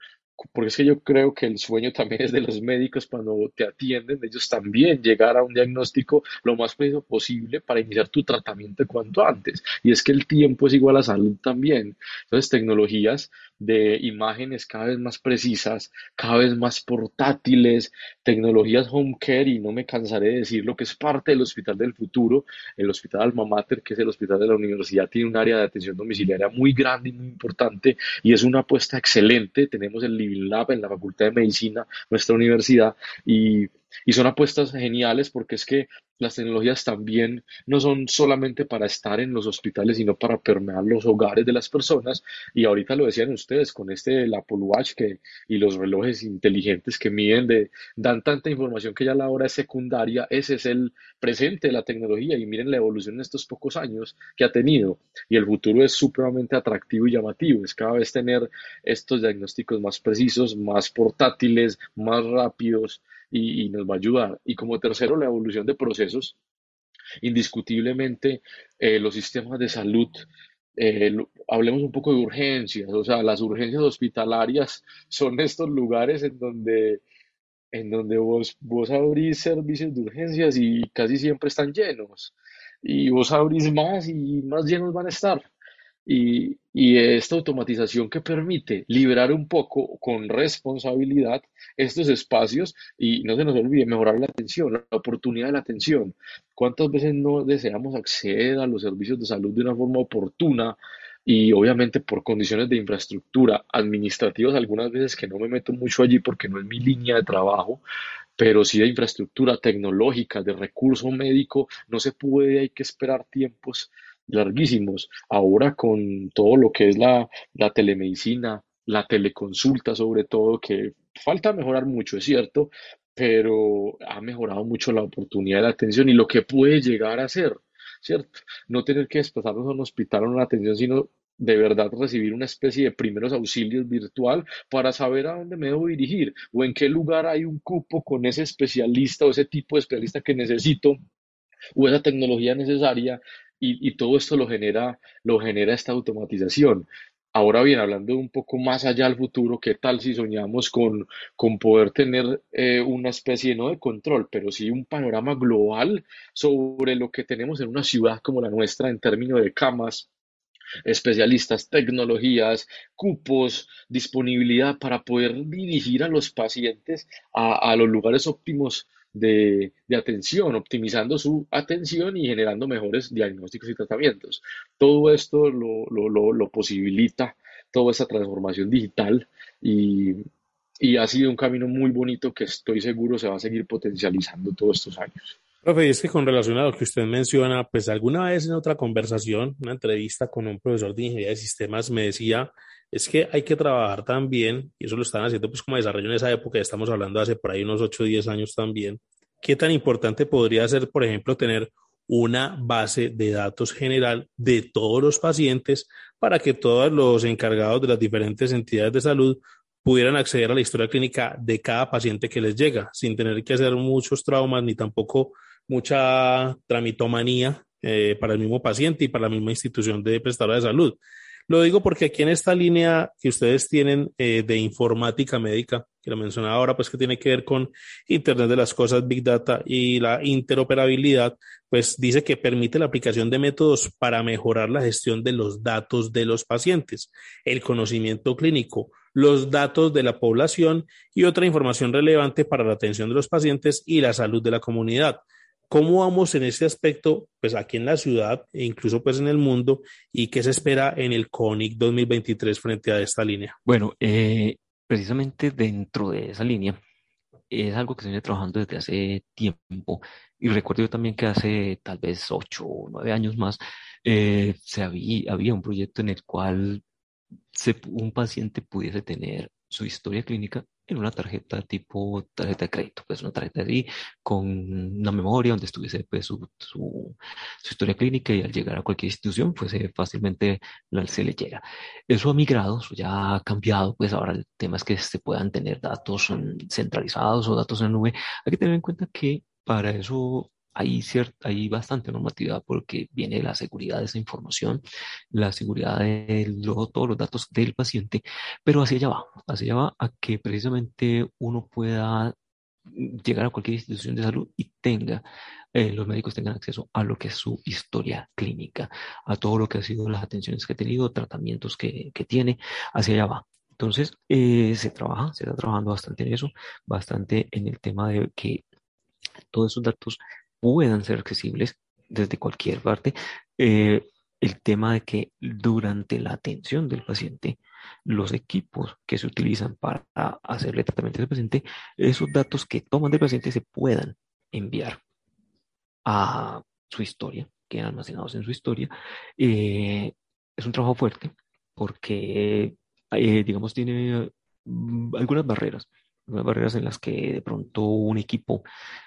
porque es que yo creo que el sueño también es de los médicos cuando te atienden, ellos también llegar a un diagnóstico lo más preciso posible para iniciar tu tratamiento cuanto antes. Y es que el tiempo es igual a salud también. Entonces, tecnologías de imágenes cada vez más precisas, cada vez más portátiles, tecnologías home care, y no me cansaré de decirlo, que es parte del hospital del futuro. El hospital Alma Mater, que es el hospital de la universidad, tiene un área de atención domiciliaria muy grande y muy importante, y es una apuesta excelente. Tenemos el Living Lab en la Facultad de Medicina, nuestra universidad, y y son apuestas geniales porque es que las tecnologías también no son solamente para estar en los hospitales, sino para permear los hogares de las personas. Y ahorita lo decían ustedes con este el Apple Watch que, y los relojes inteligentes que miden, de, dan tanta información que ya la hora es secundaria. Ese es el presente de la tecnología y miren la evolución en estos pocos años que ha tenido. Y el futuro es supremamente atractivo y llamativo. Es cada vez tener estos diagnósticos más precisos, más portátiles, más rápidos y, nos va a ayudar. Y como tercero, la evolución de procesos. Indiscutiblemente, eh, los sistemas de salud, eh, hablemos un poco de urgencias, o sea, las urgencias hospitalarias son estos lugares en donde, en donde vos, vos abrís servicios de urgencias y casi siempre están llenos. Y vos abrís más y más llenos van a estar. Y, esta automatización que permite liberar un poco con responsabilidad estos espacios y no se nos olvide mejorar la atención, la oportunidad de la atención. ¿Cuántas veces no deseamos acceder a los servicios de salud de una forma oportuna y obviamente por condiciones de infraestructura administrativas, algunas veces que no me meto mucho allí porque no es mi línea de trabajo, pero sí de infraestructura tecnológica, de recurso médico, no se puede, hay que esperar tiempos larguísimos. Ahora con todo lo que es la, la telemedicina, la teleconsulta sobre todo, que falta mejorar mucho, es cierto, pero ha mejorado mucho la oportunidad de la atención y lo que puede llegar a ser, ¿cierto? No tener que desplazarnos a un hospital o una atención, sino de verdad recibir una especie de primeros auxilios virtual para saber a dónde me debo dirigir o en qué lugar hay un cupo con ese especialista o ese tipo de especialista que necesito o esa tecnología necesaria y, todo esto lo genera, lo genera esta automatización. Ahora bien, hablando un poco más allá al futuro, ¿qué tal si soñamos con, con poder tener eh, una especie, no de control, pero sí un panorama global sobre lo que tenemos en una ciudad como la nuestra en términos de camas, especialistas, tecnologías, cupos, disponibilidad para poder dirigir a los pacientes a, a los lugares óptimos de, atención, optimizando su atención y generando mejores diagnósticos y tratamientos. Todo esto lo, lo, posibilita toda esa transformación digital y, y ha sido un camino muy bonito que estoy seguro se va a seguir potencializando todos estos años. Profe, es que con relación a lo que usted menciona, pues alguna vez en otra conversación, una entrevista con un profesor de ingeniería de sistemas, me decía, es que hay que trabajar también, y eso lo están haciendo pues como desarrollo en esa época, estamos hablando hace por ahí unos 8 o 10 años también, qué tan importante podría ser, por ejemplo, tener una base de datos general de todos los pacientes para que todos los encargados de las diferentes entidades de salud pudieran acceder a la historia clínica de cada paciente que les llega, sin tener que hacer muchos traumas ni tampoco mucha tramitomanía eh, para el mismo paciente y para la misma institución de prestadora de salud. Lo digo porque aquí en esta línea que ustedes tienen eh, de informática médica, que lo mencionaba ahora, pues que tiene que ver con Internet de las Cosas, Big Data y la interoperabilidad, pues dice que permite la aplicación de métodos para mejorar la gestión de los datos de los pacientes, el conocimiento clínico, los datos de la población y otra información relevante para la atención de los pacientes y la salud de la comunidad. ¿Cómo vamos en ese aspecto, pues aquí en la ciudad e incluso pues en el mundo y qué se espera en el CONIC 2023 frente a esta línea? Bueno, eh, precisamente dentro de esa línea es algo que se viene trabajando desde hace tiempo y recuerdo yo también que hace tal vez ocho o nueve años más eh, se había, había un proyecto en el cual un paciente pudiese tener su historia clínica en una tarjeta tipo tarjeta de crédito, pues una tarjeta así con una memoria donde estuviese pues, su, su, historia clínica y al llegar a cualquier institución pues eh, fácilmente se le llega. Eso ha migrado, eso ya ha cambiado, pues ahora el tema es que se puedan tener datos centralizados o datos en la nube. Hay que tener en cuenta que para eso hay, cierta, hay bastante normatividad porque viene la seguridad de esa información, la seguridad de todos los datos del paciente, pero hacia allá va, hacia allá va a que precisamente uno pueda llegar a cualquier institución de salud y tenga, eh, los médicos tengan acceso a lo que es su historia clínica, a todo lo que ha sido las atenciones que ha tenido, tratamientos que, que tiene, hacia allá va. Entonces, eh, se trabaja, se está trabajando bastante en eso, bastante en el tema de que todos esos datos puedan ser accesibles desde cualquier parte. Eh, el tema de que durante la atención del paciente, los equipos que se utilizan para hacerle tratamiento al paciente, esos datos que toman del paciente se puedan enviar a su historia, quedan almacenados en su historia. Eh, es un trabajo fuerte porque, eh, digamos, tiene mm, algunas barreras barreras en las que de pronto un equipo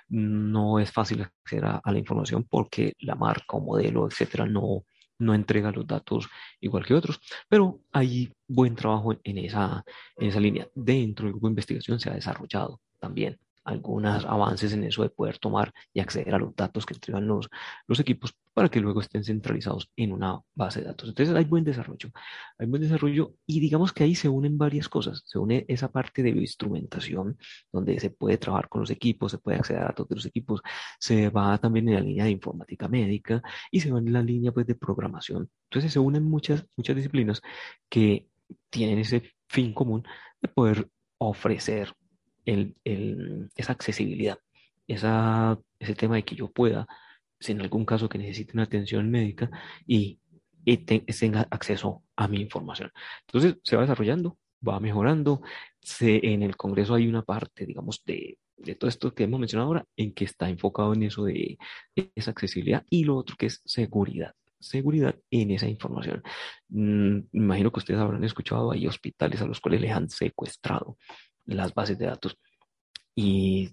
no es fácil acceder a, la información porque la marca o modelo, etcétera, no, no entrega los datos igual que otros, pero hay buen trabajo en esa, en esa línea. Dentro del grupo de investigación se ha desarrollado también algunos avances en eso de poder tomar y acceder a los datos que entregan los, los equipos para que luego estén centralizados en una base de datos. Entonces hay buen desarrollo, hay buen desarrollo y digamos que ahí se unen varias cosas. Se une esa parte de instrumentación donde se puede trabajar con los equipos, se puede acceder a datos de los equipos, se va también en la línea de informática médica y se va en la línea pues de programación. Entonces se unen muchas, muchas disciplinas que tienen ese fin común de poder ofrecer esa accesibilidad, ese tema de que yo pueda, si en algún caso que necesite una atención médica y, tenga acceso a mi información. Entonces se va desarrollando, va mejorando. en el Congreso hay una parte, digamos, de, de todo esto que hemos mencionado ahora, en que está enfocado en eso de esa accesibilidad y lo otro que es seguridad seguridad en esa información. Mm, imagino que ustedes habrán escuchado, hay hospitales a los cuales les han secuestrado las bases de datos y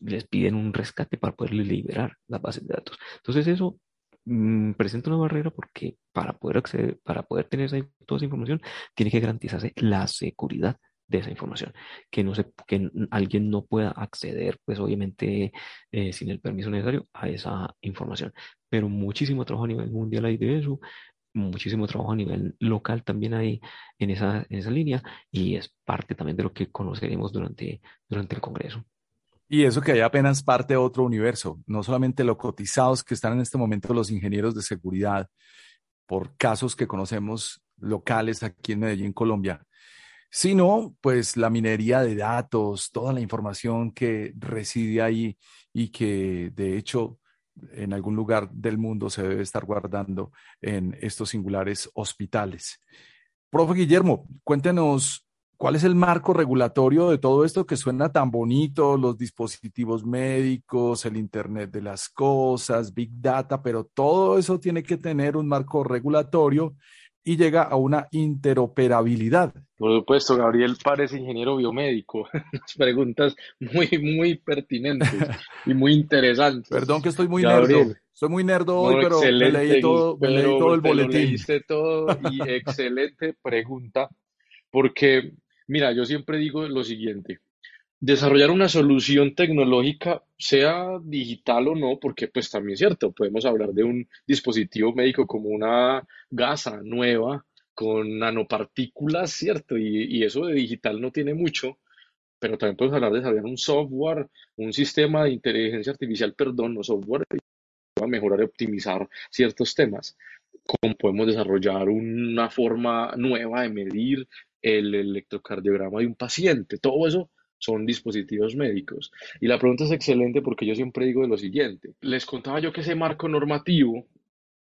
les piden un rescate para poderles liberar las bases de datos. Entonces eso mm, presenta una barrera porque para poder acceder, para poder tener toda esa información, tiene que garantizarse la seguridad de esa información, que no se, que alguien no pueda acceder, pues obviamente eh, sin el permiso necesario a esa información. Pero muchísimo trabajo a nivel mundial hay de eso, muchísimo trabajo a nivel local también hay en esa, en esa línea y es parte también de lo que conoceremos durante, durante el Congreso. Y eso que hay apenas parte de otro universo, no solamente lo cotizados que están en este momento los ingenieros de seguridad por casos que conocemos locales aquí en Medellín, Colombia, sino pues la minería de datos, toda la información que reside ahí y que de hecho en algún lugar del mundo se debe estar guardando en estos singulares hospitales. Profe Guillermo, cuéntenos cuál es el marco regulatorio de todo esto que suena tan bonito, los dispositivos médicos, el Internet de las Cosas, Big Data, pero todo eso tiene que tener un marco regulatorio y llega a una interoperabilidad. Por supuesto, Gabriel parece ingeniero biomédico. (laughs) Preguntas muy, muy pertinentes (laughs) y muy interesantes. Perdón que estoy muy nerdo. Estoy muy nerdo hoy, pero me leí todo, me leí todo el boletín. todo y (laughs) excelente pregunta, porque, mira, yo siempre digo lo siguiente desarrollar una solución tecnológica, sea digital o no, porque pues también es cierto, podemos hablar de un dispositivo médico como una gasa nueva con nanopartículas, cierto, y, eso de digital no tiene mucho, pero también podemos hablar de desarrollar un software, un sistema de inteligencia artificial, perdón, no software, para mejorar y optimizar ciertos temas. Cómo podemos desarrollar una forma nueva de medir el electrocardiograma de un paciente, todo eso son dispositivos médicos. Y la pregunta es excelente porque yo siempre digo de lo siguiente. Les contaba yo que ese marco normativo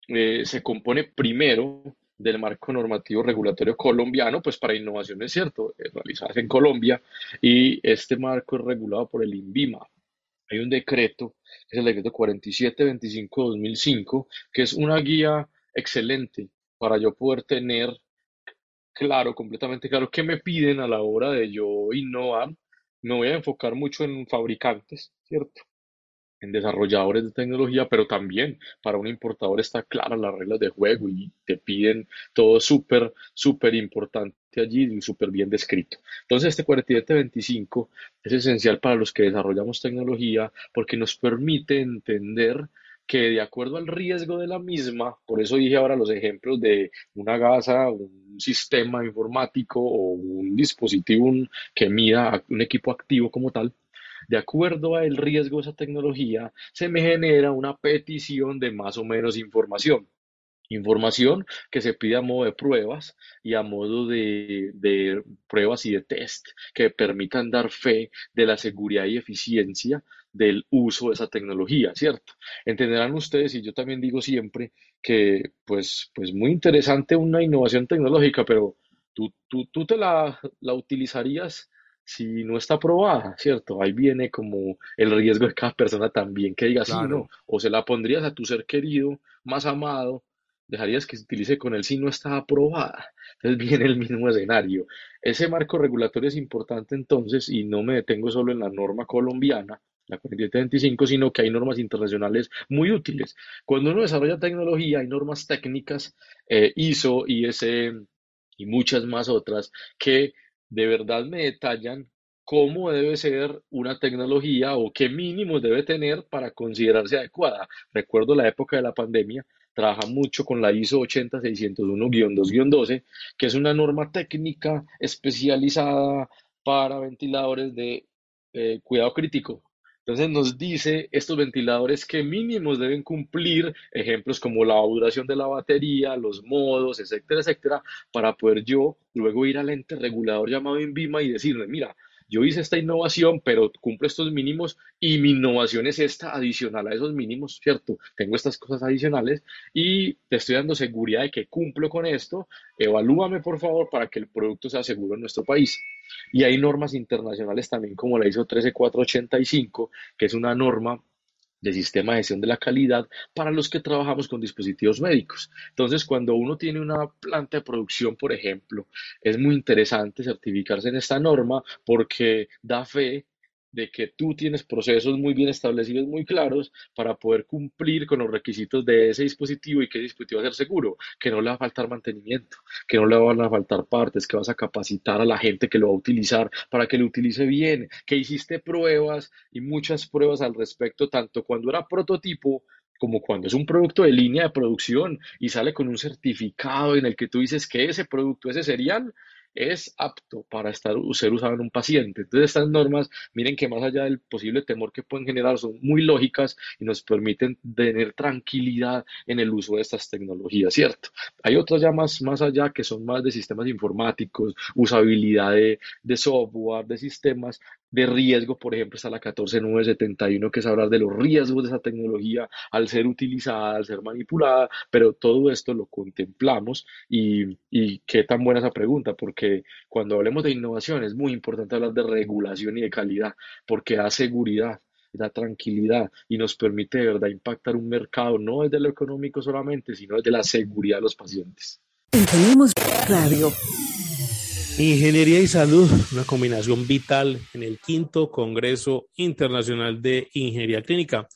eh, se compone primero del marco normativo regulatorio colombiano, pues para innovación es cierto, eh, realizadas en Colombia, y este marco es regulado por el INVIMA. Hay un decreto, es el decreto 4725-2005, que es una guía excelente para yo poder tener claro, completamente claro, qué me piden a la hora de yo innovar me voy a enfocar mucho en fabricantes, ¿cierto? En desarrolladores de tecnología, pero también para un importador está clara las reglas de juego y te piden todo súper, súper importante allí y súper bien descrito. Entonces, este 4725 es esencial para los que desarrollamos tecnología porque nos permite entender que de acuerdo al riesgo de la misma, por eso dije ahora los ejemplos de una gasa, un sistema informático o un dispositivo que mida un equipo activo como tal, de acuerdo al riesgo de esa tecnología, se me genera una petición de más o menos información. Información que se pide a modo de pruebas y a modo de, de, pruebas y de test que permitan dar fe de la seguridad y eficiencia del uso de esa tecnología, ¿cierto? Entenderán ustedes, y yo también digo siempre, que pues, pues muy interesante una innovación tecnológica, pero tú, tú, tú te la, la utilizarías si no está aprobada, ¿cierto? Ahí viene como el riesgo de cada persona también que diga sí, no, o se la pondrías a tu ser querido, más amado, dejarías que se utilice con él si no está aprobada. Entonces (laughs) viene el mismo escenario. Ese marco regulatorio es importante entonces y no me detengo solo en la norma colombiana, la 4725, sino que hay normas internacionales muy útiles. Cuando uno desarrolla tecnología, hay normas técnicas, eh, ISO, ISE y muchas más otras que de verdad me detallan cómo debe ser una tecnología o qué mínimos debe tener para considerarse adecuada. Recuerdo la época de la pandemia, trabaja mucho con la ISO 80601-2-12, que es una norma técnica especializada para ventiladores de eh, cuidado crítico. Entonces nos dice estos ventiladores qué mínimos deben cumplir, ejemplos como la duración de la batería, los modos, etcétera, etcétera, para poder yo luego ir al ente regulador llamado INVIMA y decirle, mira, yo hice esta innovación, pero cumplo estos mínimos y mi innovación es esta adicional a esos mínimos, ¿cierto? Tengo estas cosas adicionales y te estoy dando seguridad de que cumplo con esto. Evalúame, por favor, para que el producto sea seguro en nuestro país. Y hay normas internacionales también como la ISO 13485, que es una norma de sistema de gestión de la calidad para los que trabajamos con dispositivos médicos. Entonces, cuando uno tiene una planta de producción, por ejemplo, es muy interesante certificarse en esta norma porque da fe de que tú tienes procesos muy bien establecidos, muy claros, para poder cumplir con los requisitos de ese dispositivo y que ese dispositivo va a ser seguro, que no le va a faltar mantenimiento, que no le van a faltar partes, que vas a capacitar a la gente que lo va a utilizar para que lo utilice bien, que hiciste pruebas y muchas pruebas al respecto, tanto cuando era prototipo como cuando es un producto de línea de producción y sale con un certificado en el que tú dices que ese producto, ese serial, es apto para estar, ser usado en un paciente. Entonces estas normas, miren que más allá del posible temor que pueden generar, son muy lógicas y nos permiten tener tranquilidad en el uso de estas tecnologías, ¿cierto? Hay otras ya más, más allá que son más de sistemas informáticos, usabilidad de, de software, de sistemas, de riesgo, por ejemplo, está la 14971, que es hablar de los riesgos de esa tecnología al ser utilizada, al ser manipulada, pero todo esto lo contemplamos y, y qué tan buena esa pregunta, porque cuando hablemos de innovación es muy importante hablar de regulación y de calidad, porque da seguridad, da tranquilidad y nos permite de verdad impactar un mercado no desde lo económico solamente, sino desde la seguridad de los pacientes. Tenemos radio. Ingeniería y salud, una combinación vital en el quinto Congreso Internacional de Ingeniería Clínica.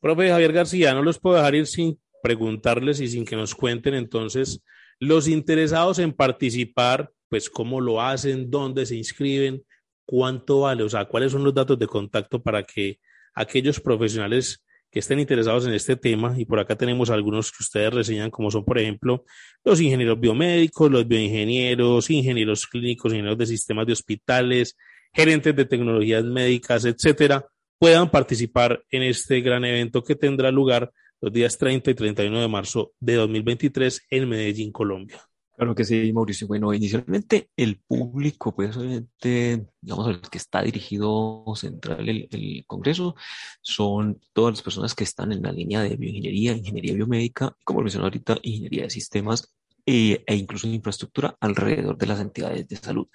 Profe Javier García, no los puedo dejar ir sin preguntarles y sin que nos cuenten entonces los interesados en participar, pues cómo lo hacen, dónde se inscriben, cuánto vale, o sea, cuáles son los datos de contacto para que aquellos profesionales que estén interesados en este tema, y por acá tenemos algunos que ustedes reseñan, como son, por ejemplo, los ingenieros biomédicos, los bioingenieros, ingenieros clínicos, ingenieros de sistemas de hospitales, gerentes de tecnologías médicas, etcétera, puedan participar en este gran evento que tendrá lugar los días 30 y 31 de marzo de 2023 en Medellín, Colombia. Claro que sí, Mauricio. Bueno, inicialmente el público, pues obviamente, digamos, el que está dirigido central el, el, Congreso, son todas las personas que están en la línea de bioingeniería, ingeniería biomédica, como mencioné ahorita, ingeniería de sistemas e, e incluso infraestructura alrededor de las entidades de salud.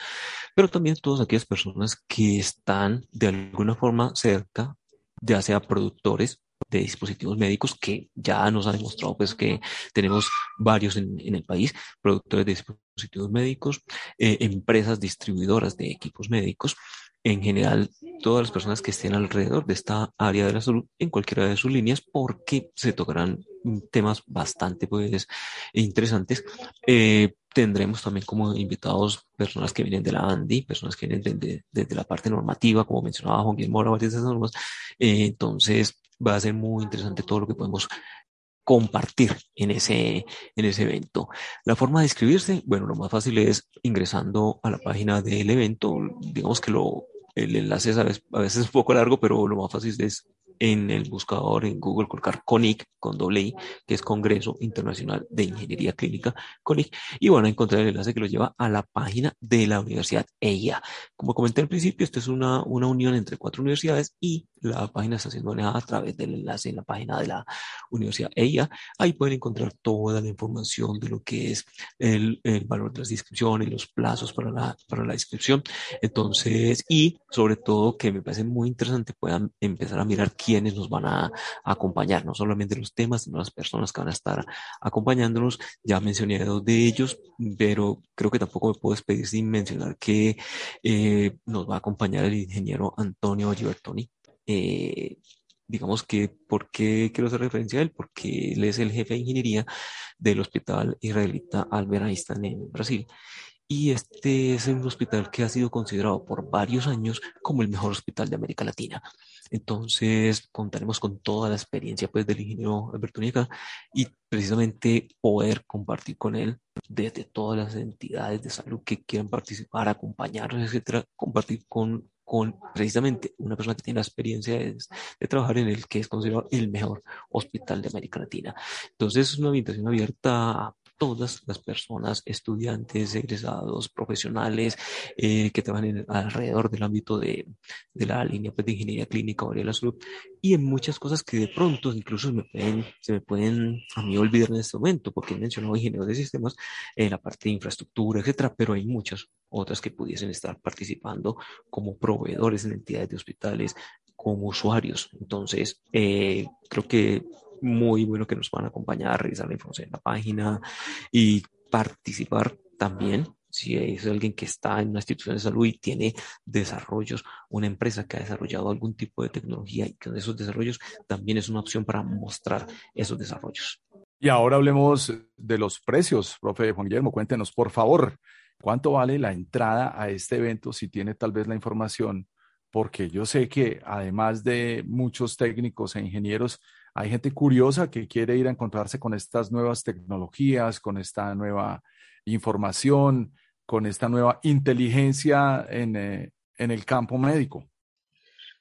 Pero también todas aquellas personas que están de alguna forma cerca, ya sea productores de dispositivos médicos que ya nos ha demostrado pues que tenemos varios en, el país, productores de dispositivos médicos, eh, empresas distribuidoras de equipos médicos, en general todas las personas que estén alrededor de esta área de la salud en cualquiera de sus líneas porque se tocarán temas bastante pues interesantes. Eh, tendremos también como invitados personas que vienen de la ANDI, personas que vienen desde de, la parte normativa, como mencionaba Juan Guillermo, varias de esas normas. Eh, entonces, va a ser muy interesante todo lo que podemos compartir en ese, en ese evento. La forma de inscribirse, bueno, lo más fácil es ingresando a la página del evento. Digamos que lo, el enlace es a veces, un poco largo, pero lo más fácil es en el buscador en Google colocar CONIC con doble I, que es Congreso Internacional de Ingeniería Clínica, CONIC, y van a encontrar el enlace que los lleva a la página de la Universidad EIA. Como comenté al principio, esto es una, una unión entre cuatro universidades y la página está siendo manejada a través del enlace en la página de la Universidad EIA. Ahí pueden encontrar toda la información de lo que es el, el valor de las inscripciones los plazos para la, para la inscripción. Entonces, y sobre todo que me parece muy interesante, puedan empezar a mirar nos van a, acompañar, no solamente los temas, sino las personas que van a estar acompañándonos. Ya mencioné dos de ellos, pero creo que tampoco me puedo despedir sin mencionar que eh, nos va a acompañar el ingeniero Antonio Gibertoni eh, digamos que, ¿por qué quiero hacer referencia a él? Porque él es el jefe de ingeniería del Hospital Israelita Albert Einstein en Brasil. Y este es un hospital que ha sido considerado por varios años como el mejor hospital de América Latina. Entonces contaremos con toda la experiencia pues, del ingeniero Alberto Nica y precisamente poder compartir con él desde todas las entidades de salud que quieran participar, acompañarnos, etcétera, compartir con, con precisamente una persona que tiene la experiencia de, trabajar en el que es considerado el mejor hospital de América Latina. Entonces es una invitación abierta a todas las personas, estudiantes, egresados, profesionales eh, que trabajan alrededor del ámbito de, de la línea pues, de ingeniería clínica o de la salud y en muchas cosas que de pronto incluso me pueden, se me pueden a mí olvidar en este momento porque he mencionado ingenieros de sistemas en la parte de infraestructura, etcétera, pero hay muchas otras que pudiesen estar participando como proveedores en entidades de hospitales, como usuarios. Entonces, eh, creo que muy bueno que nos van a acompañar revisar la información en la página y participar también si es alguien que está en una institución de salud y tiene desarrollos, una empresa que ha desarrollado algún tipo de tecnología y con esos desarrollos también es una opción para mostrar esos desarrollos. Y ahora hablemos de los precios, profe Juan Guillermo, cuéntenos por favor, ¿cuánto vale la entrada a este evento si tiene tal vez la información? Porque yo sé que además de muchos técnicos e ingenieros, hay gente curiosa que quiere ir a encontrarse con estas nuevas tecnologías, con esta nueva información, con esta nueva inteligencia en, eh, el campo médico.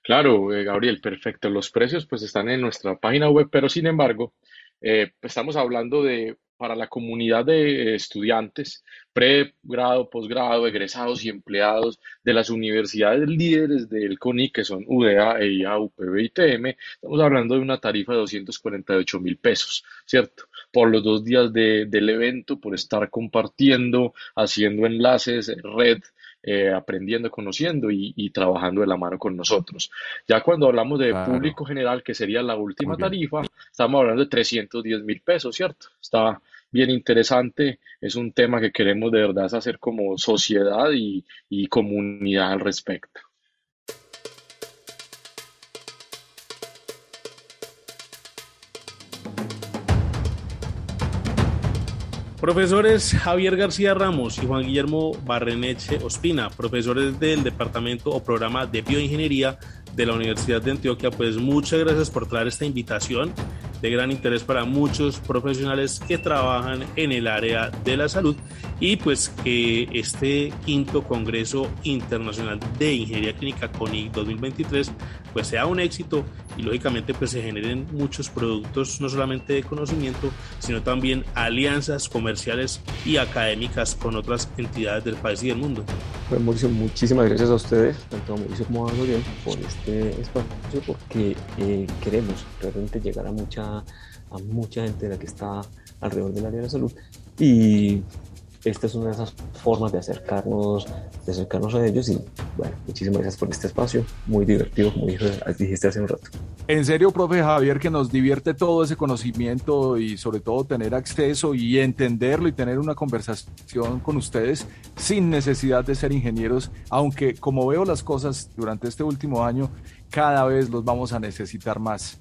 Claro, eh, Gabriel, perfecto. Los precios pues están en nuestra página web, pero sin embargo, eh, estamos hablando de para la comunidad de estudiantes, pregrado, posgrado, egresados y empleados de las universidades líderes del CONI, que son UDA, EIA, UPB y TM, estamos hablando de una tarifa de 248 mil pesos, ¿cierto? Por los dos días de, del evento, por estar compartiendo, haciendo enlaces, red, eh, aprendiendo, conociendo y, trabajando de la mano con nosotros. Ya cuando hablamos de público general, que sería la última tarifa, estamos hablando de 310 mil pesos, ¿cierto? Está bien interesante, es un tema que queremos de verdad hacer como sociedad y, comunidad al respecto. Profesores Javier García Ramos y Juan Guillermo Barreneche Ospina, profesores del Departamento o Programa de Bioingeniería de la Universidad de Antioquia, pues muchas gracias por traer esta invitación de gran interés para muchos profesionales que trabajan en el área de la salud y pues que este quinto Congreso Internacional de Ingeniería Clínica CONIC 2023 pues sea un éxito y lógicamente pues se generen muchos productos no solamente de conocimiento sino también alianzas comerciales y académicas con otras entidades del país y del mundo. Bueno, Mauricio, muchísimas gracias a ustedes, tanto a Mauricio como a Gabriel, por este espacio porque eh, queremos realmente llegar a mucha, a mucha gente de la que está alrededor del área de la salud y esta es una de esas formas de acercarnos, de acercarnos a ellos y bueno, muchísimas gracias por este espacio, muy divertido como dijiste hace un rato. En serio, profe Javier, que nos divierte todo ese conocimiento y sobre todo tener acceso y entenderlo y tener una conversación con ustedes sin necesidad de ser ingenieros, aunque como veo las cosas durante este último año, cada vez los vamos a necesitar más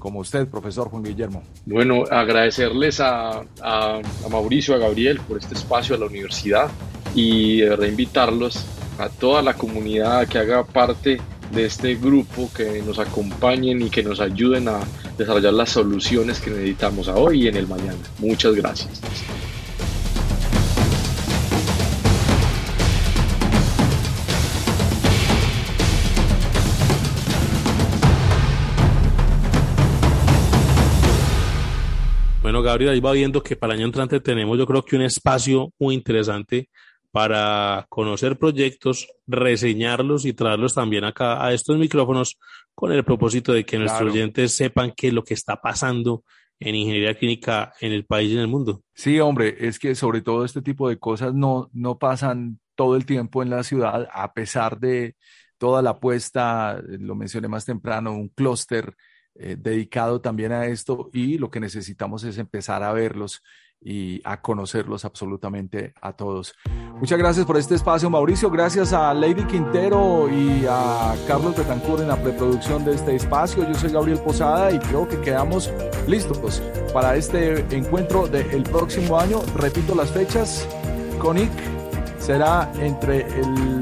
como usted, profesor Juan Guillermo. Bueno, agradecerles a, a, Mauricio, a Gabriel por este espacio a la universidad y de invitarlos a toda la comunidad que haga parte de este grupo, que nos acompañen y que nos ayuden a desarrollar las soluciones que necesitamos hoy y en el mañana. Muchas gracias. Bueno, Gabriel, ahí va viendo que para el año entrante tenemos yo creo que un espacio muy interesante para conocer proyectos, reseñarlos y traerlos también acá a estos micrófonos con el propósito de que nuestros oyentes sepan qué es lo que está pasando en ingeniería clínica en el país y en el mundo. Sí, hombre, es que sobre todo este tipo de cosas no, no pasan todo el tiempo en la ciudad, a pesar de toda la apuesta, lo mencioné más temprano, un clúster eh, dedicado también a esto y lo que necesitamos es empezar a verlos y a conocerlos absolutamente a todos. Muchas gracias por este espacio, Mauricio. Gracias a Lady Quintero y a Carlos Betancourt en la preproducción de este espacio. Yo soy Gabriel Posada y creo que quedamos listos para este encuentro del próximo año. Repito las fechas. CONIC será entre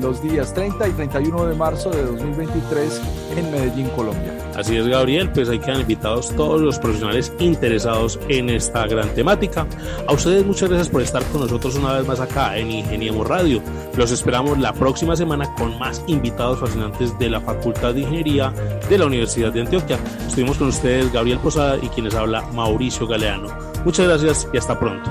los días 30 y 31 de marzo de 2023 en Medellín, Colombia. Así es, Gabriel, pues ahí quedan invitados todos los profesionales interesados en esta gran temática. A ustedes muchas gracias por estar con nosotros una vez más acá en Ingeniemos Radio. Los esperamos la próxima semana con más invitados fascinantes de la Facultad de Ingeniería de la Universidad de Antioquia. Estuvimos con ustedes Gabriel Posada y quienes habla Mauricio Galeano. Muchas gracias y hasta pronto.